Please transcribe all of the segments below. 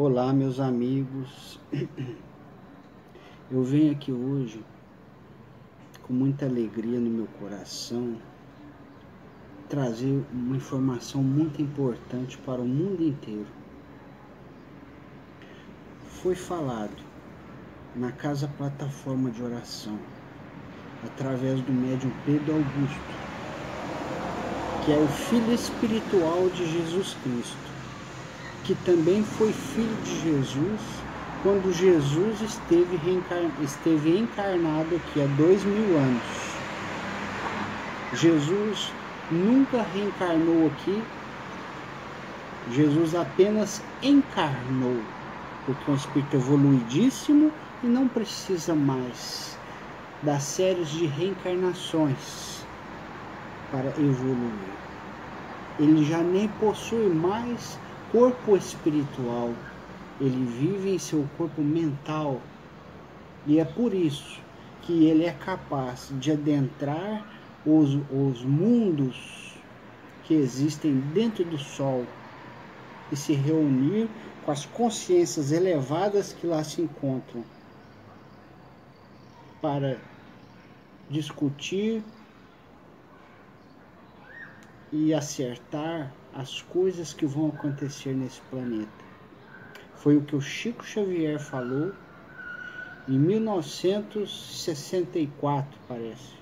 Olá, meus amigos. Eu venho aqui hoje com muita alegria no meu coração trazer uma informação muito importante para o mundo inteiro. Foi falado na casa plataforma de oração através do médium Pedro Augusto, que é o filho espiritual de Jesus Cristo que também foi filho de Jesus quando Jesus esteve, esteve encarnado aqui há dois mil anos. Jesus nunca reencarnou aqui, Jesus apenas encarnou, porque é um espírito evoluidíssimo e não precisa mais das séries de reencarnações para evoluir. Ele já nem possui mais corpo espiritual, ele vive em seu corpo mental. E é por isso que ele é capaz de adentrar os, os mundos que existem dentro do Sol e se reunir com as consciências elevadas que lá se encontram para discutir e acertar as coisas que vão acontecer nesse planeta. Foi o que o Chico Xavier falou em 1964, parece.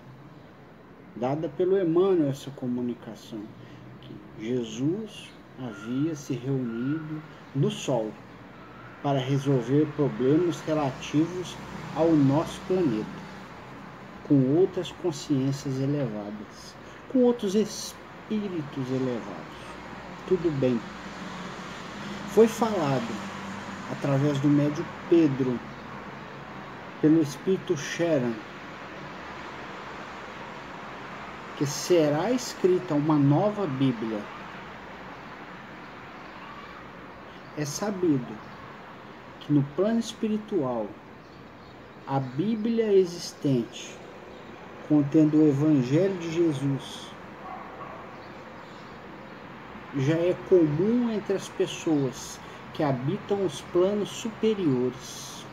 Dada pelo Emmanuel essa comunicação, que Jesus havia se reunido no Sol para resolver problemas relativos ao nosso planeta, com outras consciências elevadas, com outros espíritos elevados tudo bem. Foi falado através do médio Pedro, pelo Espírito Sharon, que será escrita uma nova Bíblia. É sabido que no plano espiritual a Bíblia existente, contendo o Evangelho de Jesus, já é comum entre as pessoas que habitam os planos superiores.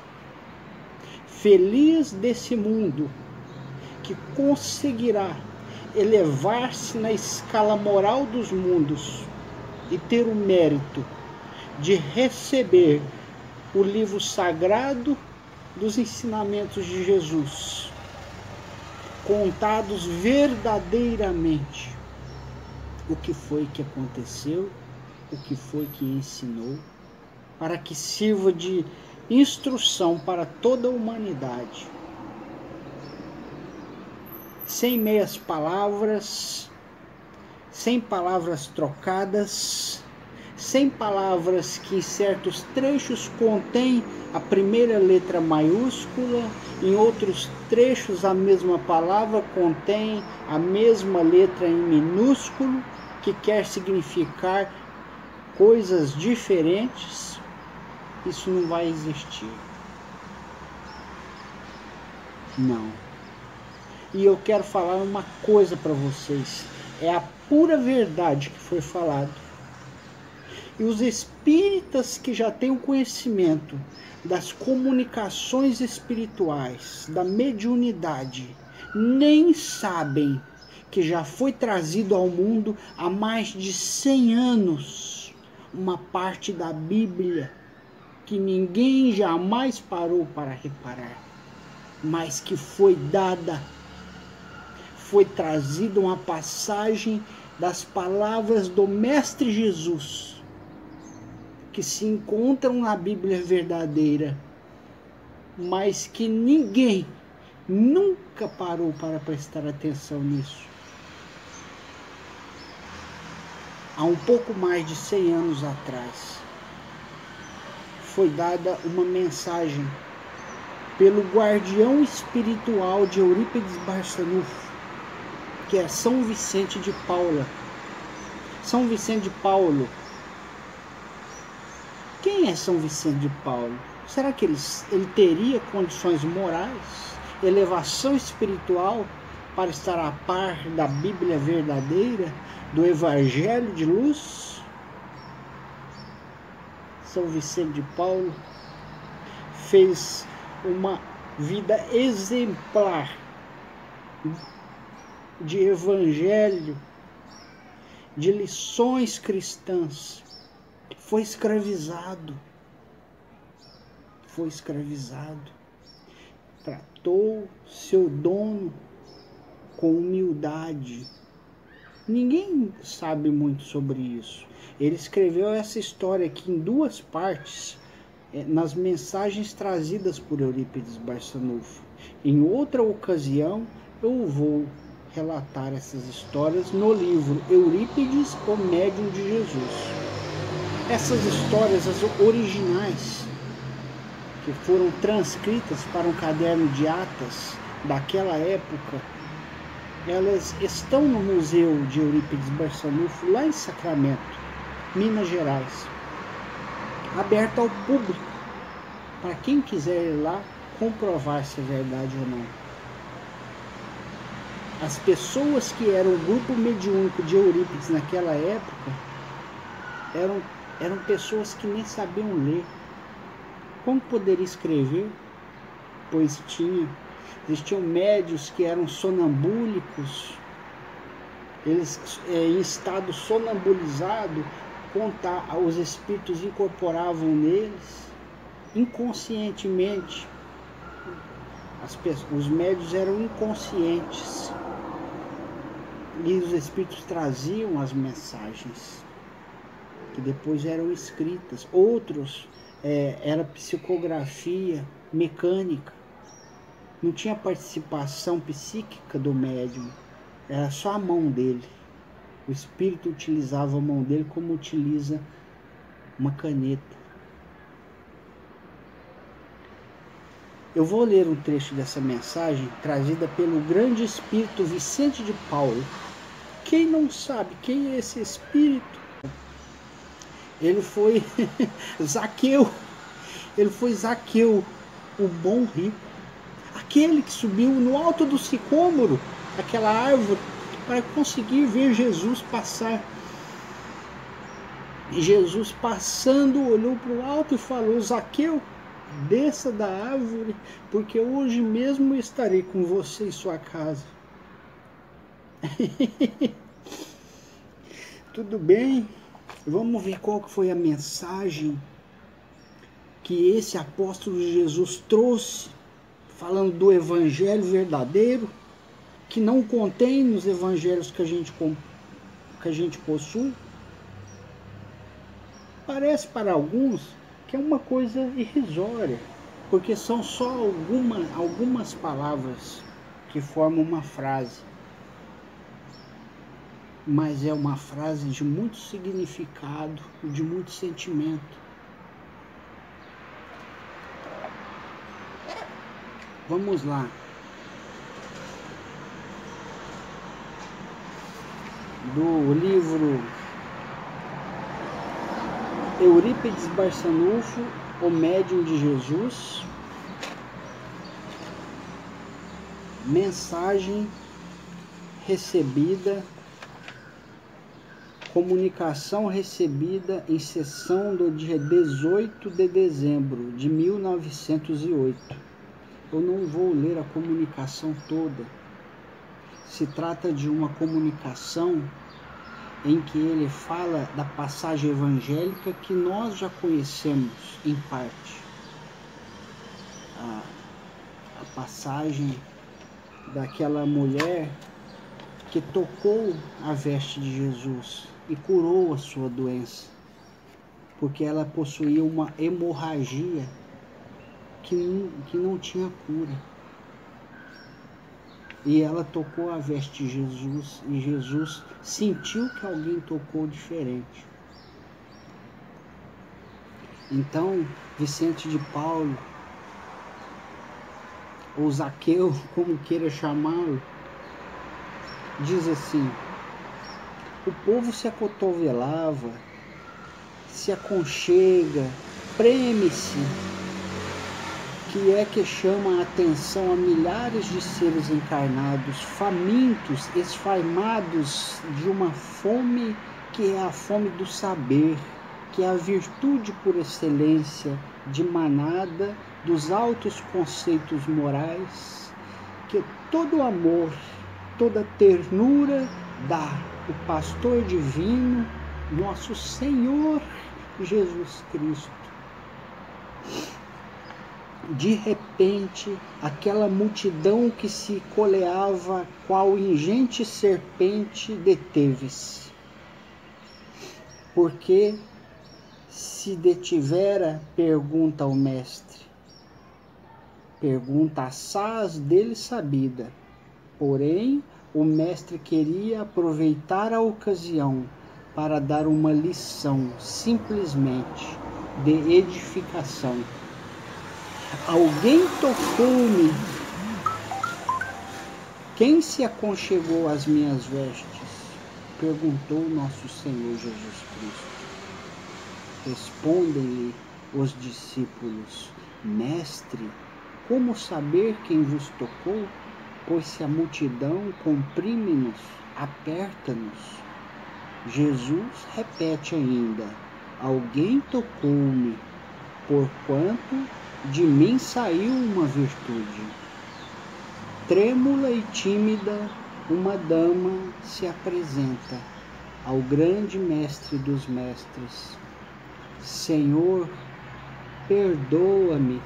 Feliz desse mundo que conseguirá elevar-se na escala moral dos mundos e ter o mérito de receber o livro sagrado dos ensinamentos de Jesus, contados verdadeiramente o que foi que aconteceu, o que foi que ensinou, para que sirva de instrução para toda a humanidade. Sem meias palavras, sem palavras trocadas, sem palavras que em certos trechos contém a primeira letra maiúscula, em outros trechos a mesma palavra contém a mesma letra em minúsculo, que quer significar coisas diferentes, isso não vai existir. Não. E eu quero falar uma coisa para vocês. É a pura verdade que foi falado. E os espíritas que já têm o conhecimento das comunicações espirituais, da mediunidade, nem sabem que já foi trazido ao mundo há mais de 100 anos, uma parte da Bíblia que ninguém jamais parou para reparar, mas que foi dada, foi trazida uma passagem das palavras do Mestre Jesus, que se encontram na Bíblia verdadeira, mas que ninguém nunca parou para prestar atenção nisso. há um pouco mais de 100 anos atrás, foi dada uma mensagem pelo guardião espiritual de Eurípides Barçanufo, que é São Vicente de Paula. São Vicente de Paulo. É São Vicente de Paulo? Será que ele, ele teria condições morais, elevação espiritual para estar a par da Bíblia verdadeira, do Evangelho de luz? São Vicente de Paulo fez uma vida exemplar de evangelho, de lições cristãs. Foi escravizado. Foi escravizado. Tratou seu dono com humildade. Ninguém sabe muito sobre isso. Ele escreveu essa história aqui em duas partes, eh, nas mensagens trazidas por Eurípides Barçanufo. Em outra ocasião, eu vou relatar essas histórias no livro Eurípides, o Médium de Jesus. Essas histórias, as originais, que foram transcritas para um caderno de atas daquela época, elas estão no Museu de Eurípides Barçanufo, lá em Sacramento, Minas Gerais, aberto ao público, para quem quiser ir lá comprovar se é verdade ou não. As pessoas que eram o grupo mediúnico de Eurípides naquela época eram, eram pessoas que nem sabiam ler. Como poderia escrever? Pois tinha Existiam médios que eram sonambúlicos, eles é, em estado sonambulizado, contar, os espíritos incorporavam neles inconscientemente. As, os médios eram inconscientes e os espíritos traziam as mensagens que depois eram escritas. Outros é, era psicografia mecânica não tinha participação psíquica do médium, era só a mão dele. O espírito utilizava a mão dele como utiliza uma caneta. Eu vou ler um trecho dessa mensagem trazida pelo grande espírito Vicente de Paulo. Quem não sabe quem é esse espírito? Ele foi Zaqueu. Ele foi Zaqueu, o bom rico aquele que subiu no alto do sicômoro, aquela árvore, para conseguir ver Jesus passar. E Jesus passando olhou para o alto e falou: Zaqueu, desça da árvore, porque hoje mesmo estarei com você em sua casa. Tudo bem? Vamos ver qual foi a mensagem que esse apóstolo de Jesus trouxe falando do evangelho verdadeiro, que não contém nos evangelhos que a gente, que a gente possui. Parece para alguns que é uma coisa irrisória, porque são só alguma, algumas palavras que formam uma frase. Mas é uma frase de muito significado, de muito sentimento. Vamos lá. Do livro Eurípides Barçanufo, O Médium de Jesus. Mensagem recebida, comunicação recebida em sessão do dia 18 de dezembro de 1908 eu não vou ler a comunicação toda. Se trata de uma comunicação em que ele fala da passagem evangélica que nós já conhecemos em parte. A, a passagem daquela mulher que tocou a veste de Jesus e curou a sua doença, porque ela possuía uma hemorragia que, que não tinha cura. E ela tocou a veste de Jesus e Jesus sentiu que alguém tocou diferente. Então, Vicente de Paulo, ou Zaqueu, como queira chamá-lo, diz assim: o povo se acotovelava, se aconchega, preme-se que é que chama a atenção a milhares de seres encarnados, famintos, esfarmados de uma fome que é a fome do saber, que é a virtude por excelência de manada dos altos conceitos morais, que todo amor, toda ternura dá o pastor divino, nosso Senhor Jesus Cristo. De repente, aquela multidão que se coleava qual ingente serpente deteve-se. Porque se detivera, pergunta ao mestre. Pergunta assaz dele sabida. Porém, o mestre queria aproveitar a ocasião para dar uma lição, simplesmente, de edificação. Alguém tocou-me. Quem se aconchegou às minhas vestes? Perguntou nosso Senhor Jesus Cristo. Respondem-lhe os discípulos: Mestre, como saber quem vos tocou? Pois se a multidão comprime-nos, aperta-nos. Jesus repete ainda: Alguém tocou-me, porquanto de mim saiu uma virtude. Trêmula e tímida, uma dama se apresenta ao grande mestre dos mestres. Senhor, perdoa-me,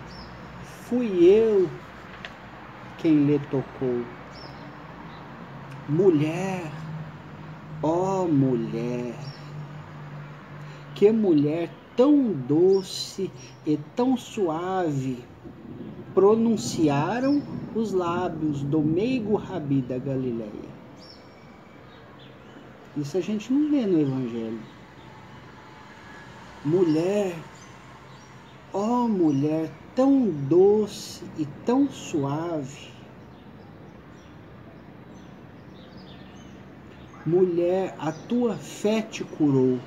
fui eu quem lhe tocou. Mulher, Ó oh, mulher, que mulher tão doce e tão suave pronunciaram os lábios do meigo Rabi da Galileia. Isso a gente não vê no Evangelho. Mulher, ó oh, mulher tão doce e tão suave, Mulher, a tua fé te curou.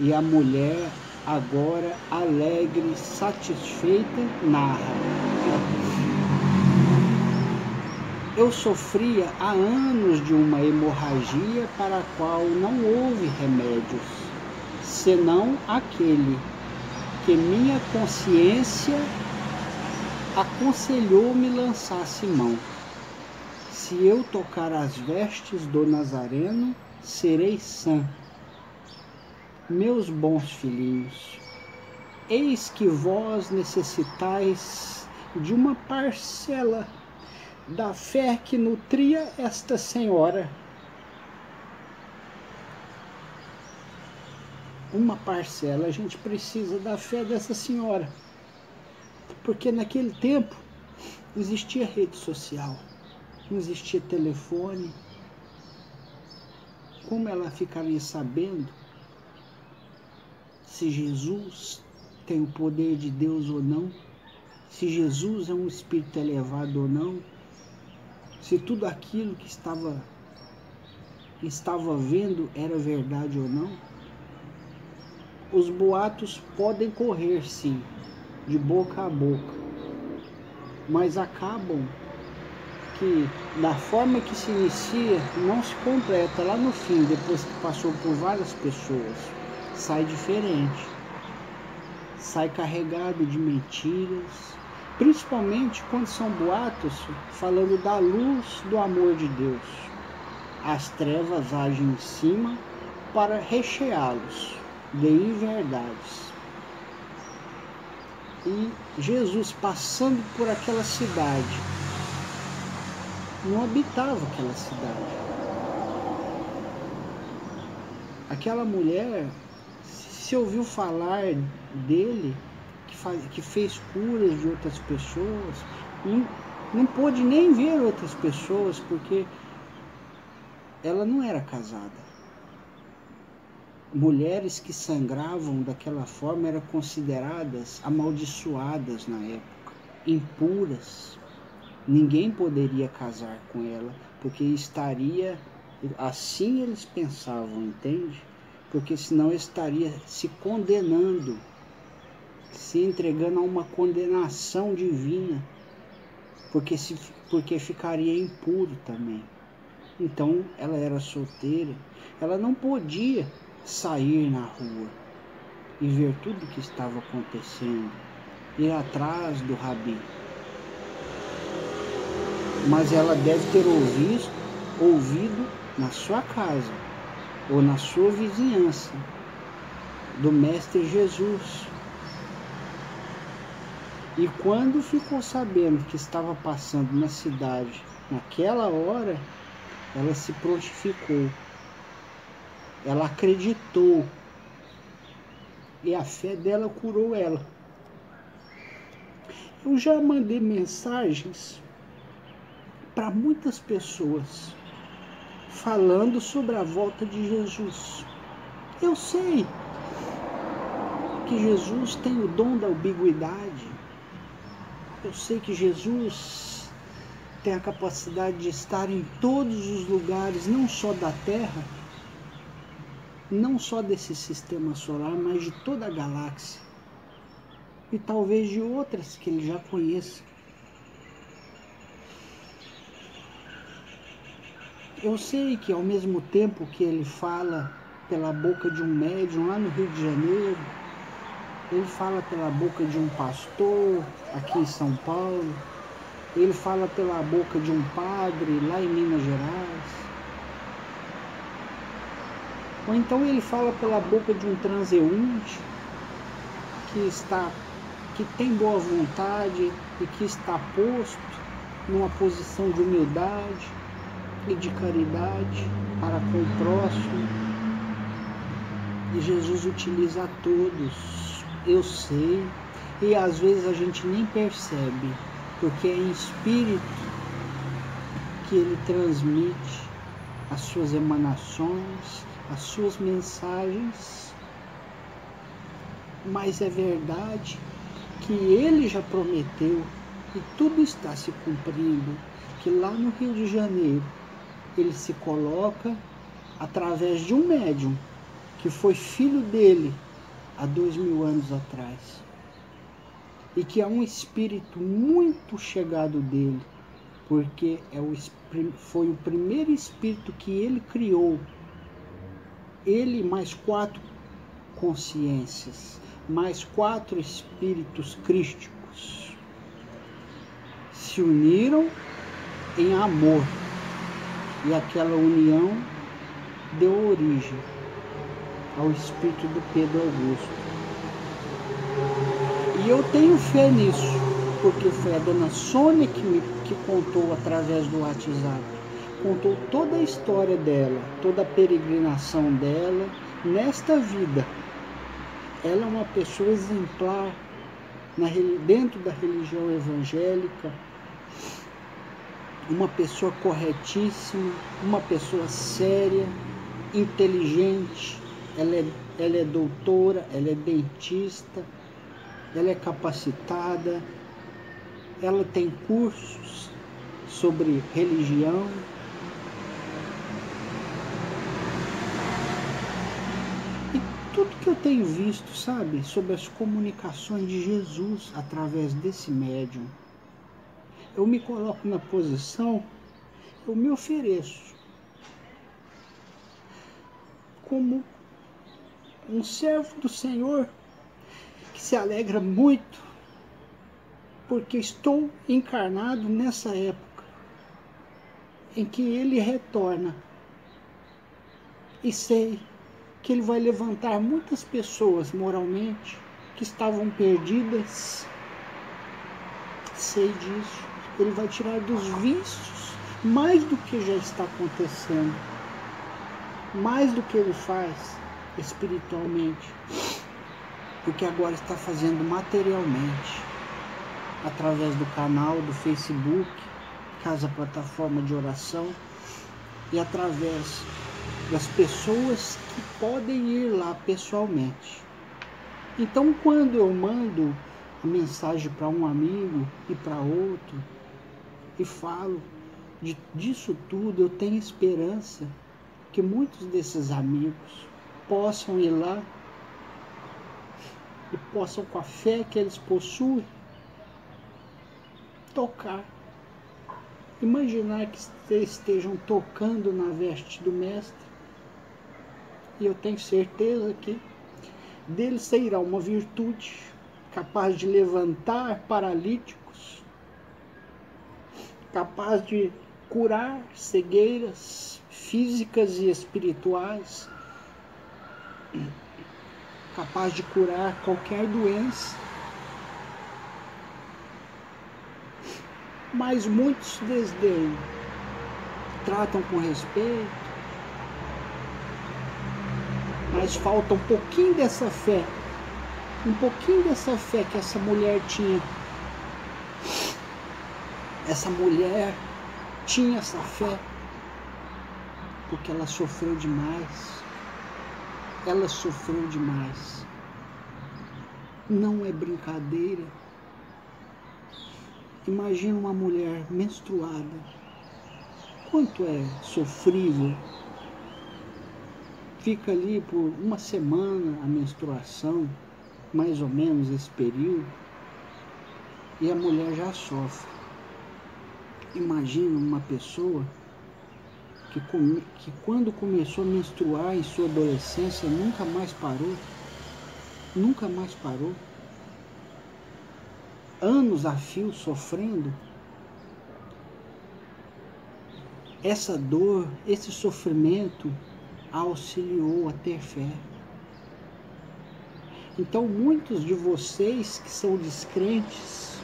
E a mulher, agora alegre, satisfeita, narra. Eu sofria há anos de uma hemorragia para a qual não houve remédios, senão aquele que minha consciência aconselhou-me lançasse mão. Se eu tocar as vestes do Nazareno, serei sã. Meus bons filhinhos, eis que vós necessitais de uma parcela da fé que nutria esta senhora. Uma parcela, a gente precisa da fé dessa senhora. Porque naquele tempo existia rede social não existia telefone. Como ela ficaria sabendo se Jesus tem o poder de Deus ou não? Se Jesus é um espírito elevado ou não? Se tudo aquilo que estava estava vendo era verdade ou não? Os boatos podem correr sim, de boca a boca, mas acabam que da forma que se inicia não se completa lá no fim, depois que passou por várias pessoas, sai diferente, sai carregado de mentiras, principalmente quando são boatos falando da luz do amor de Deus. As trevas agem em cima para recheá-los de inverdades. E Jesus passando por aquela cidade, não habitava aquela cidade. Aquela mulher se ouviu falar dele, que, faz, que fez curas de outras pessoas, não, não pôde nem ver outras pessoas porque ela não era casada. Mulheres que sangravam daquela forma eram consideradas amaldiçoadas na época, impuras ninguém poderia casar com ela, porque estaria. Assim eles pensavam, entende? Porque senão estaria se condenando, se entregando a uma condenação divina, porque, se, porque ficaria impuro também. Então ela era solteira, ela não podia sair na rua, e ver tudo o que estava acontecendo, ir atrás do rabi. Mas ela deve ter ouvido, ouvido na sua casa ou na sua vizinhança do Mestre Jesus. E quando ficou sabendo que estava passando na cidade naquela hora, ela se prontificou. Ela acreditou. E a fé dela curou ela. Eu já mandei mensagens para muitas pessoas falando sobre a volta de Jesus. Eu sei que Jesus tem o dom da ambiguidade. Eu sei que Jesus tem a capacidade de estar em todos os lugares, não só da Terra, não só desse sistema solar, mas de toda a galáxia. E talvez de outras que ele já conheça. Eu sei que ao mesmo tempo que ele fala pela boca de um médium lá no Rio de Janeiro, ele fala pela boca de um pastor aqui em São Paulo, ele fala pela boca de um padre lá em Minas Gerais. Ou então ele fala pela boca de um transeunte que está que tem boa vontade e que está posto numa posição de humildade e de caridade para com o próximo. E Jesus utiliza a todos, eu sei, e às vezes a gente nem percebe, porque é em espírito que ele transmite as suas emanações, as suas mensagens. Mas é verdade que ele já prometeu e tudo está se cumprindo, que lá no Rio de Janeiro ele se coloca através de um médium que foi filho dele há dois mil anos atrás e que é um espírito muito chegado dele, porque é o, foi o primeiro espírito que ele criou. Ele mais quatro consciências, mais quatro espíritos crísticos se uniram em amor e aquela união deu origem ao espírito do Pedro Augusto. E eu tenho fé nisso, porque foi a dona Sônia que me que contou através do WhatsApp. Contou toda a história dela, toda a peregrinação dela nesta vida. Ela é uma pessoa exemplar na, dentro da religião evangélica, uma pessoa corretíssima, uma pessoa séria, inteligente, ela é, ela é doutora, ela é dentista, ela é capacitada, ela tem cursos sobre religião. E tudo que eu tenho visto, sabe, sobre as comunicações de Jesus através desse médium. Eu me coloco na posição, eu me ofereço como um servo do Senhor que se alegra muito porque estou encarnado nessa época em que ele retorna e sei que ele vai levantar muitas pessoas moralmente que estavam perdidas. Sei disso ele vai tirar dos vícios mais do que já está acontecendo, mais do que ele faz espiritualmente, porque agora está fazendo materialmente, através do canal do Facebook, Casa Plataforma de Oração, e através das pessoas que podem ir lá pessoalmente. Então, quando eu mando a mensagem para um amigo e para outro, e falo de, disso tudo, eu tenho esperança que muitos desses amigos possam ir lá e possam, com a fé que eles possuem, tocar. Imaginar que estejam tocando na veste do Mestre. E eu tenho certeza que dele sairá uma virtude capaz de levantar paralíticos, capaz de curar cegueiras físicas e espirituais, capaz de curar qualquer doença. Mas muitos desdenham, tratam com respeito, mas falta um pouquinho dessa fé, um pouquinho dessa fé que essa mulher tinha. Essa mulher tinha essa fé porque ela sofreu demais. Ela sofreu demais. Não é brincadeira. Imagina uma mulher menstruada. Quanto é sofrível. Fica ali por uma semana a menstruação, mais ou menos esse período, e a mulher já sofre. Imagina uma pessoa que, que quando começou a menstruar em sua adolescência nunca mais parou. Nunca mais parou. Anos a fio sofrendo. Essa dor, esse sofrimento auxiliou a ter fé. Então, muitos de vocês que são descrentes,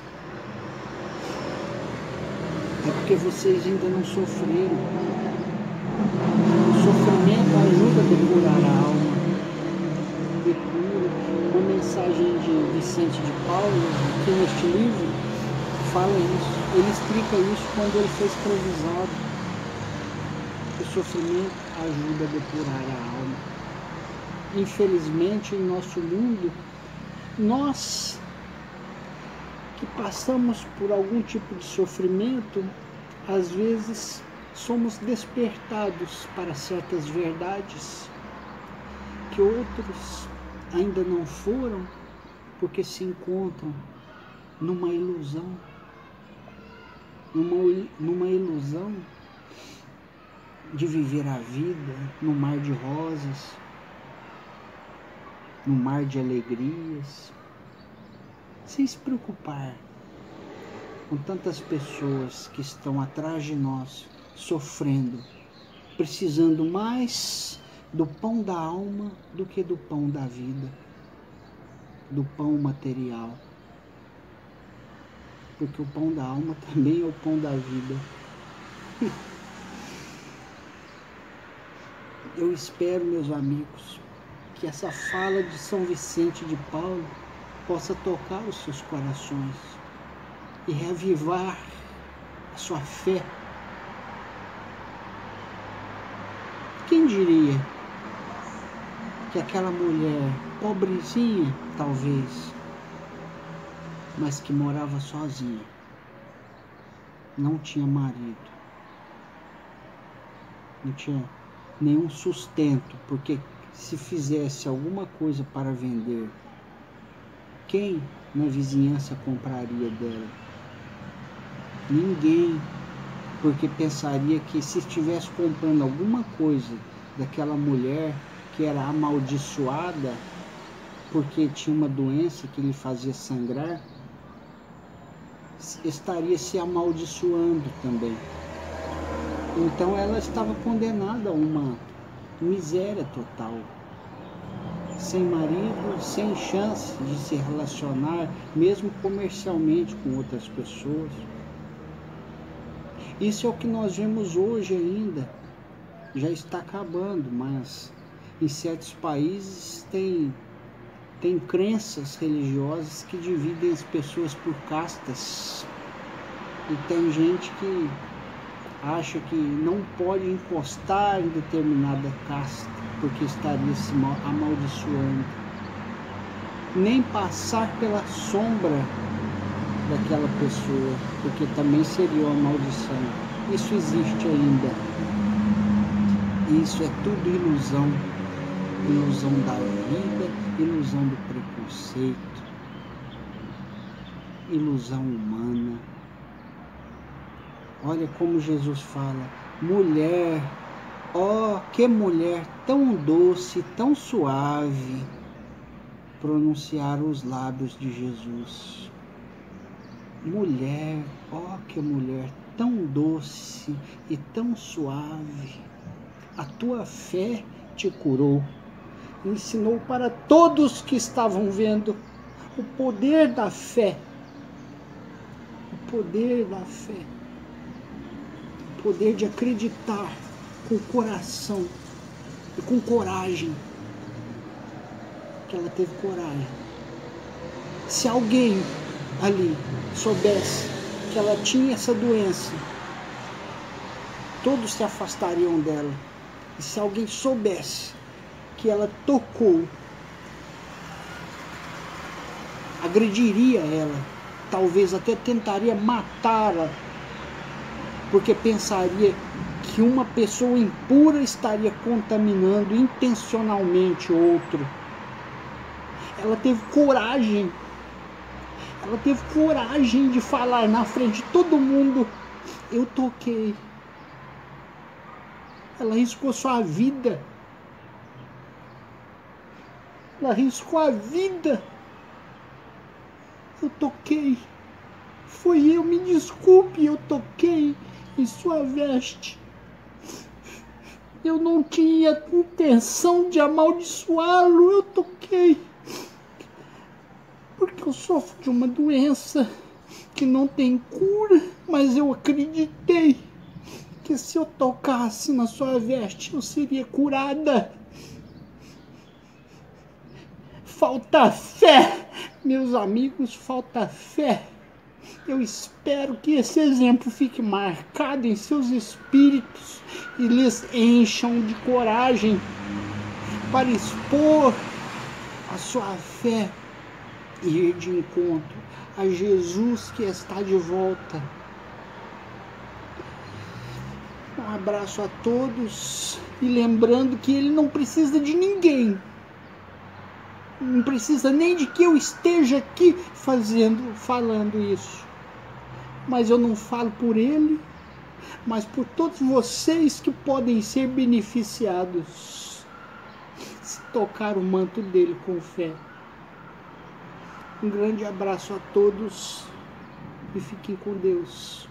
é porque vocês ainda não sofreram. O sofrimento ajuda a depurar a alma. Depura. Uma mensagem de Vicente de Paulo, aqui neste livro, fala isso. Ele explica isso quando ele foi escravizado. O sofrimento ajuda a depurar a alma. Infelizmente, em nosso mundo, nós que passamos por algum tipo de sofrimento, às vezes somos despertados para certas verdades que outros ainda não foram porque se encontram numa ilusão, numa, numa ilusão de viver a vida no mar de rosas, no mar de alegrias, sem se preocupar com tantas pessoas que estão atrás de nós, sofrendo, precisando mais do pão da alma do que do pão da vida, do pão material. Porque o pão da alma também é o pão da vida. Eu espero, meus amigos, que essa fala de São Vicente de Paulo possa tocar os seus corações e reavivar a sua fé. Quem diria que aquela mulher, pobrezinha talvez, mas que morava sozinha, não tinha marido, não tinha nenhum sustento, porque se fizesse alguma coisa para vender, quem na vizinhança compraria dela? Ninguém, porque pensaria que se estivesse comprando alguma coisa daquela mulher que era amaldiçoada porque tinha uma doença que lhe fazia sangrar, estaria se amaldiçoando também. Então ela estava condenada a uma miséria total. Sem marido, sem chance de se relacionar, mesmo comercialmente, com outras pessoas. Isso é o que nós vemos hoje ainda. Já está acabando, mas em certos países tem, tem crenças religiosas que dividem as pessoas por castas. E tem gente que acha que não pode encostar em determinada casta porque estaria se amaldiçoando, nem passar pela sombra daquela pessoa, porque também seria uma maldição. Isso existe ainda. Isso é tudo ilusão. Ilusão da vida, ilusão do preconceito, ilusão humana. Olha como Jesus fala: mulher, ó, oh, que mulher tão doce, tão suave. pronunciaram os lábios de Jesus. Mulher, ó que mulher tão doce e tão suave, a tua fé te curou. Ensinou para todos que estavam vendo o poder da fé. O poder da fé. Poder de acreditar com coração e com coragem. Que ela teve coragem. Se alguém ali soubesse que ela tinha essa doença, todos se afastariam dela. E se alguém soubesse que ela tocou, agrediria ela, talvez até tentaria matá-la, porque pensaria que uma pessoa impura estaria contaminando intencionalmente outro. Ela teve coragem ela teve coragem de falar na frente de todo mundo: Eu toquei. Ela arriscou sua vida. Ela arriscou a vida. Eu toquei. Foi eu, me desculpe, eu toquei em sua veste. Eu não tinha intenção de amaldiçoá-lo, eu toquei porque eu sofro de uma doença que não tem cura, mas eu acreditei que se eu tocasse na sua veste eu seria curada. Falta fé, meus amigos, falta fé. Eu espero que esse exemplo fique marcado em seus espíritos e lhes encham de coragem para expor a sua fé e ir de encontro a Jesus que está de volta. Um abraço a todos e lembrando que ele não precisa de ninguém não precisa nem de que eu esteja aqui fazendo, falando isso. Mas eu não falo por ele, mas por todos vocês que podem ser beneficiados se tocar o manto dele com fé. Um grande abraço a todos e fiquem com Deus.